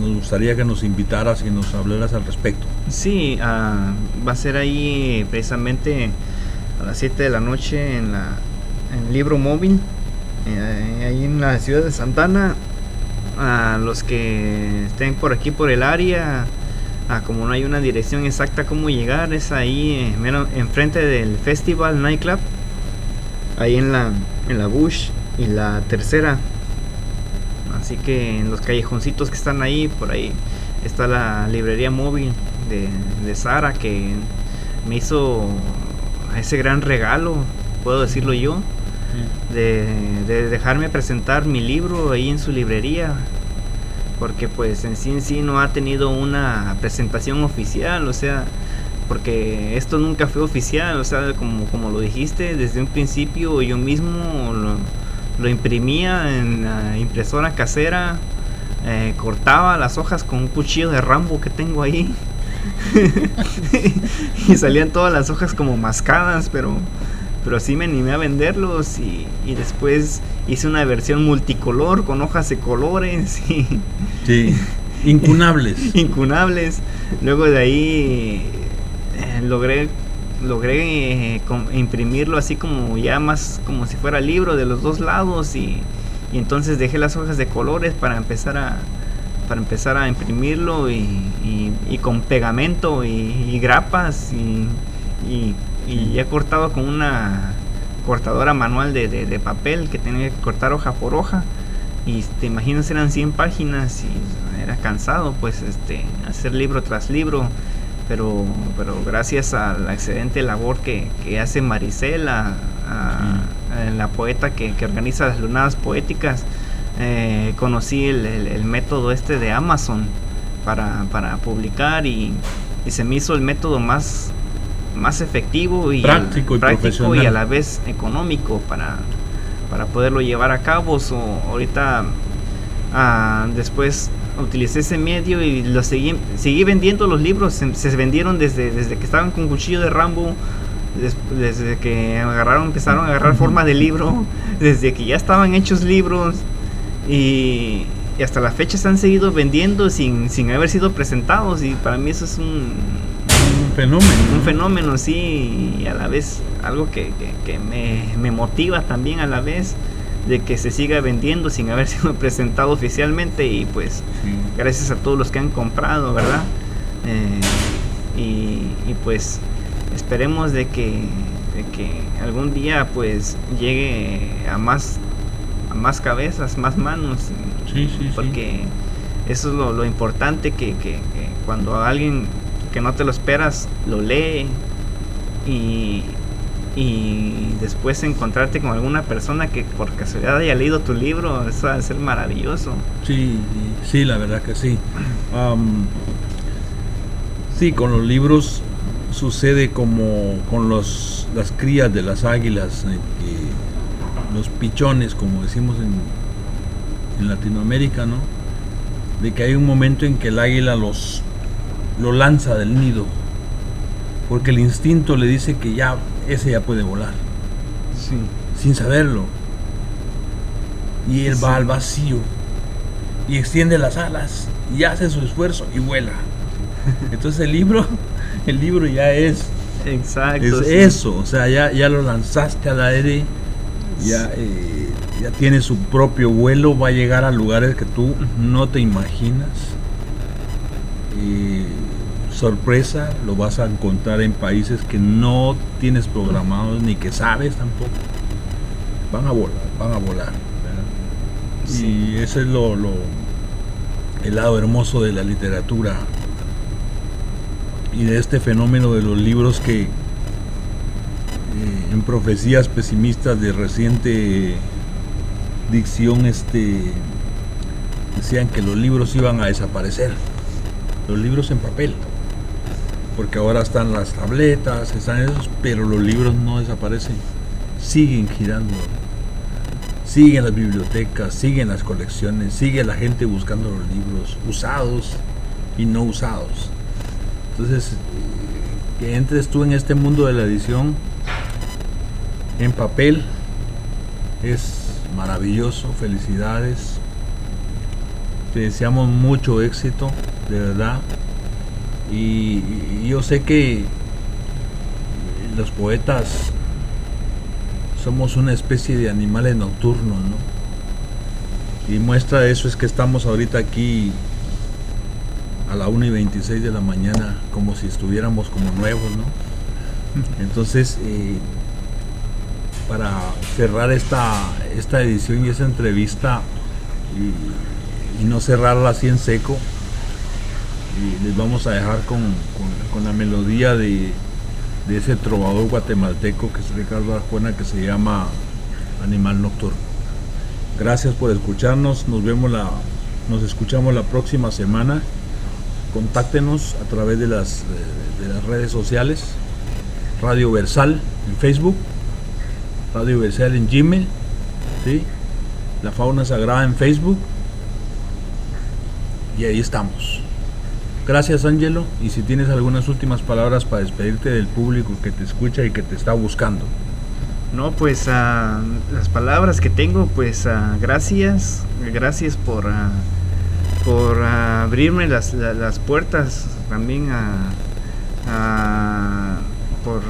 Um, nos gustaría que nos invitaras y nos hablaras al respecto. Sí, ah, va a ser ahí precisamente a las 7 de la noche en la en libro móvil, eh, ahí en la ciudad de Santana. A los que estén por aquí por el área, ah, como no hay una dirección exacta cómo llegar, es ahí eh, enfrente del Festival Nightclub, ahí en la, en la Bush y la tercera. Así que en los callejoncitos que están ahí, por ahí está la librería móvil de, de Sara que me hizo ese gran regalo, puedo decirlo yo, de, de dejarme presentar mi libro ahí en su librería. Porque pues en sí en sí no ha tenido una presentación oficial, o sea, porque esto nunca fue oficial, o sea, como, como lo dijiste, desde un principio yo mismo lo, lo imprimía en la impresora casera, eh, cortaba las hojas con un cuchillo de Rambo que tengo ahí. y salían todas las hojas como mascadas, pero, pero así me animé a venderlos y, y después hice una versión multicolor con hojas de colores y Sí, incunables. incunables. Luego de ahí eh, logré logré eh, com- imprimirlo así como ya más como si fuera libro de los dos lados y, y entonces dejé las hojas de colores para empezar a para empezar a imprimirlo y, y- y con pegamento y, y grapas y, y, ya cortado con una cortadora manual de, de- de papel que tenía que cortar hoja por hoja. Y te imaginas eran 100 páginas y era cansado pues este hacer libro tras libro. Pero pero gracias a la excelente labor que, que hace Marisela a- a la poeta que, que organiza las lunadas poéticas eh, conocí el, el- el método este de Amazon para, para publicar y, y se me hizo el método más más efectivo y Práctico y y profesional. a la vez económico para, para poderlo llevar a cabo. So, ahorita ah, después utilicé ese medio y lo seguí, seguí vendiendo los libros. Se, se vendieron desde, desde que estaban con cuchillo de Rambo. des- Desde que agarraron, empezaron a agarrar forma de libro, desde que ya estaban hechos libros y, y hasta la fecha se han seguido vendiendo sin, sin haber sido presentados y para mí eso es un, Un fenómeno. un fenómeno, sí, y a la vez algo que, que- que me, me motiva también a la vez de que se siga vendiendo sin haber sido presentado oficialmente y pues Sí. gracias a todos los que han comprado, ¿verdad? Eh, y, y, pues esperemos de que, de que algún día pues llegue a más, a más cabezas, más manos, Sí, sí, sí. porque eso es lo, lo importante que, que- que cuando alguien que no te lo esperas, lo lee y, y después encontrarte con alguna persona que por casualidad haya leído tu libro, eso va a ser maravilloso. Sí, sí, la verdad que sí. sí, con los libros sucede como con los, las crías de las águilas, eh, los pichones, como decimos en, en Latinoamérica, ¿no? De que hay un momento en que el águila los lo lanza del nido, porque el instinto le dice que ya ese ya puede volar, sin saberlo. Y él va al vacío y extiende las alas y hace su esfuerzo y vuela. Entonces el libro, el libro ya es, Exacto, es eso, o sea, ya, ya lo lanzaste al aire, ya, eh, ya tiene su propio vuelo, va a llegar a lugares que tú no te imaginas. Y sorpresa lo vas a encontrar en países que no tienes programados ni que sabes tampoco. Van a volar, van a volar. Y ese es lo, lo, el lado hermoso de la literatura y de este fenómeno de los libros que eh, en profecías pesimistas de reciente dicción este decían que los libros iban a desaparecer los libros en papel porque ahora están las tabletas, están esos, pero los libros no desaparecen, siguen girando, siguen las bibliotecas, siguen las colecciones, sigue la gente buscando los libros usados y no usados. Entonces, que entres tú en este mundo de la edición en papel es maravilloso, felicidades. Te deseamos mucho éxito, de verdad. Y, yo sé que los poetas somos una especie de animales nocturnos, ¿no? Y muestra de eso es que estamos ahorita aquí a la 1 y 26 de la mañana como si estuviéramos como nuevos, ¿no? Entonces, eh, para cerrar esta, esta edición y esa entrevista y, y no cerrarla así en seco, y les vamos a dejar con, la melodía de, ese trovador guatemalteco que es Ricardo Arjona que se llama Animal Nocturno. Gracias por escucharnos, nos vemos la, nos escuchamos la próxima semana. Contáctenos a través de las, de, las redes sociales, Radio Versal en Facebook, Radio Versal en Gmail, ¿sí? La Fauna Sagrada en Facebook y ahí estamos. Gracias Angelo y si tienes algunas últimas palabras para despedirte del público que te escucha y que te está buscando. No, pues uh, las palabras que tengo, pues uh, gracias, gracias por, uh, por abrirme las, las, puertas también a, por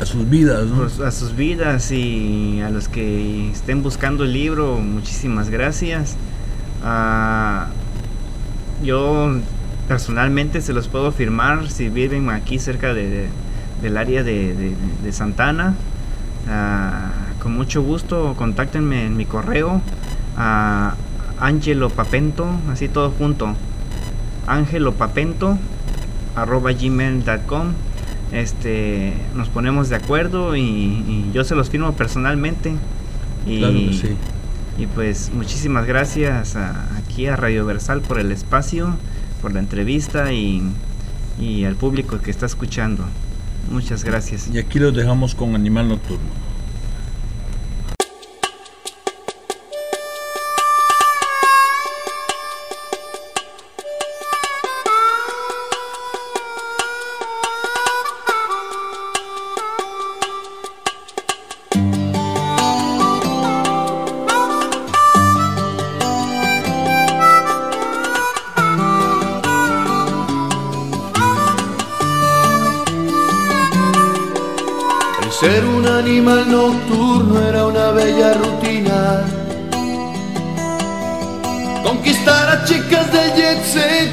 a sus vidas, ¿no? a sus vidas y a los que estén buscando el libro, muchísimas gracias. yo personalmente se los puedo firmar si viven aquí cerca de, del área de, Santana. Ah, con mucho gusto, contáctenme en mi correo a Angelo Papento, así todo junto. Angelo Papento arroba gmail.com este nos ponemos de acuerdo y, yo se los firmo personalmente y, y pues muchísimas gracias aquí a Radio Versal por el espacio por la entrevista y, y al público que está escuchando. Muchas gracias. Y aquí los dejamos con Animal Nocturno.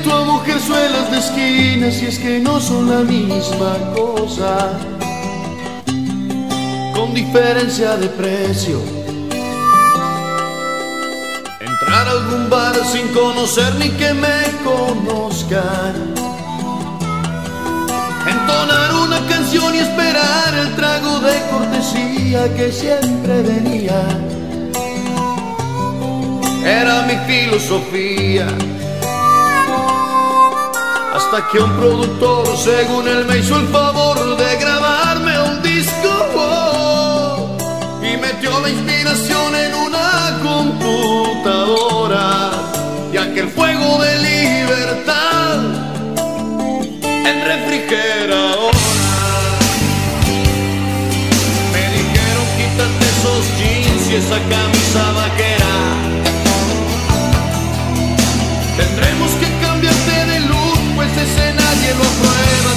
O a mujerzuelas de esquinas si es que no son la misma cosa. Con diferencia de precio. Entrar a algún bar sin conocer ni que me conozcan entonar una canción y esperar el trago de cortesía que siempre venía. Era mi filosofía. Hasta que un productor, según él, me hizo el favor de grabarme un disco y metió la inspiración en una computadora y aquel fuego de libertad en refrigeradora. Me dijeron quítate esos jeans y esa camisa vaquera.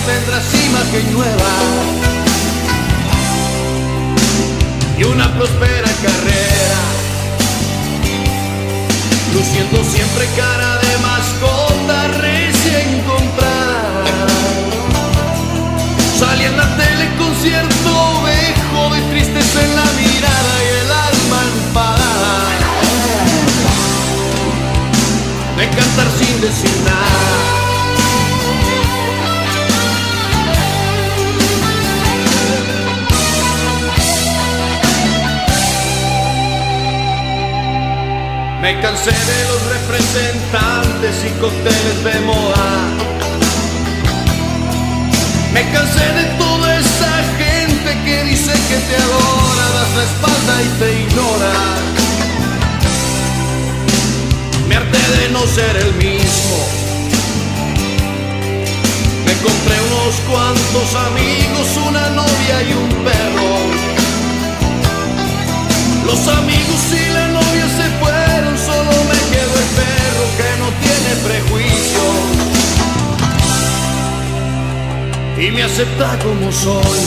Aprueba, tendrás imagen nueva y una próspera carrera. Luciendo siempre cara de mascota recién cuantos amigos, una novia y un perro. Los amigos y la novia se fueron, solo me quedó el perro que no tiene prejuicio y me acepta como soy.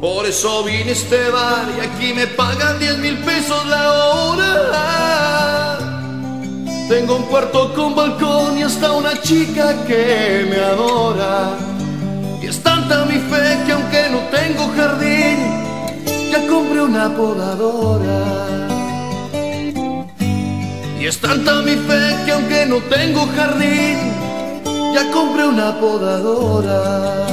Por eso vine a este bar y aquí me pagan 10 mil pesos la hora. Tengo un cuarto con balcón y hasta una chica que me adora. Y es tanta mi fe que aunque no tengo jardín, ya compré una podadora. Y es tanta mi fe que aunque no tengo jardín, ya compré una podadora.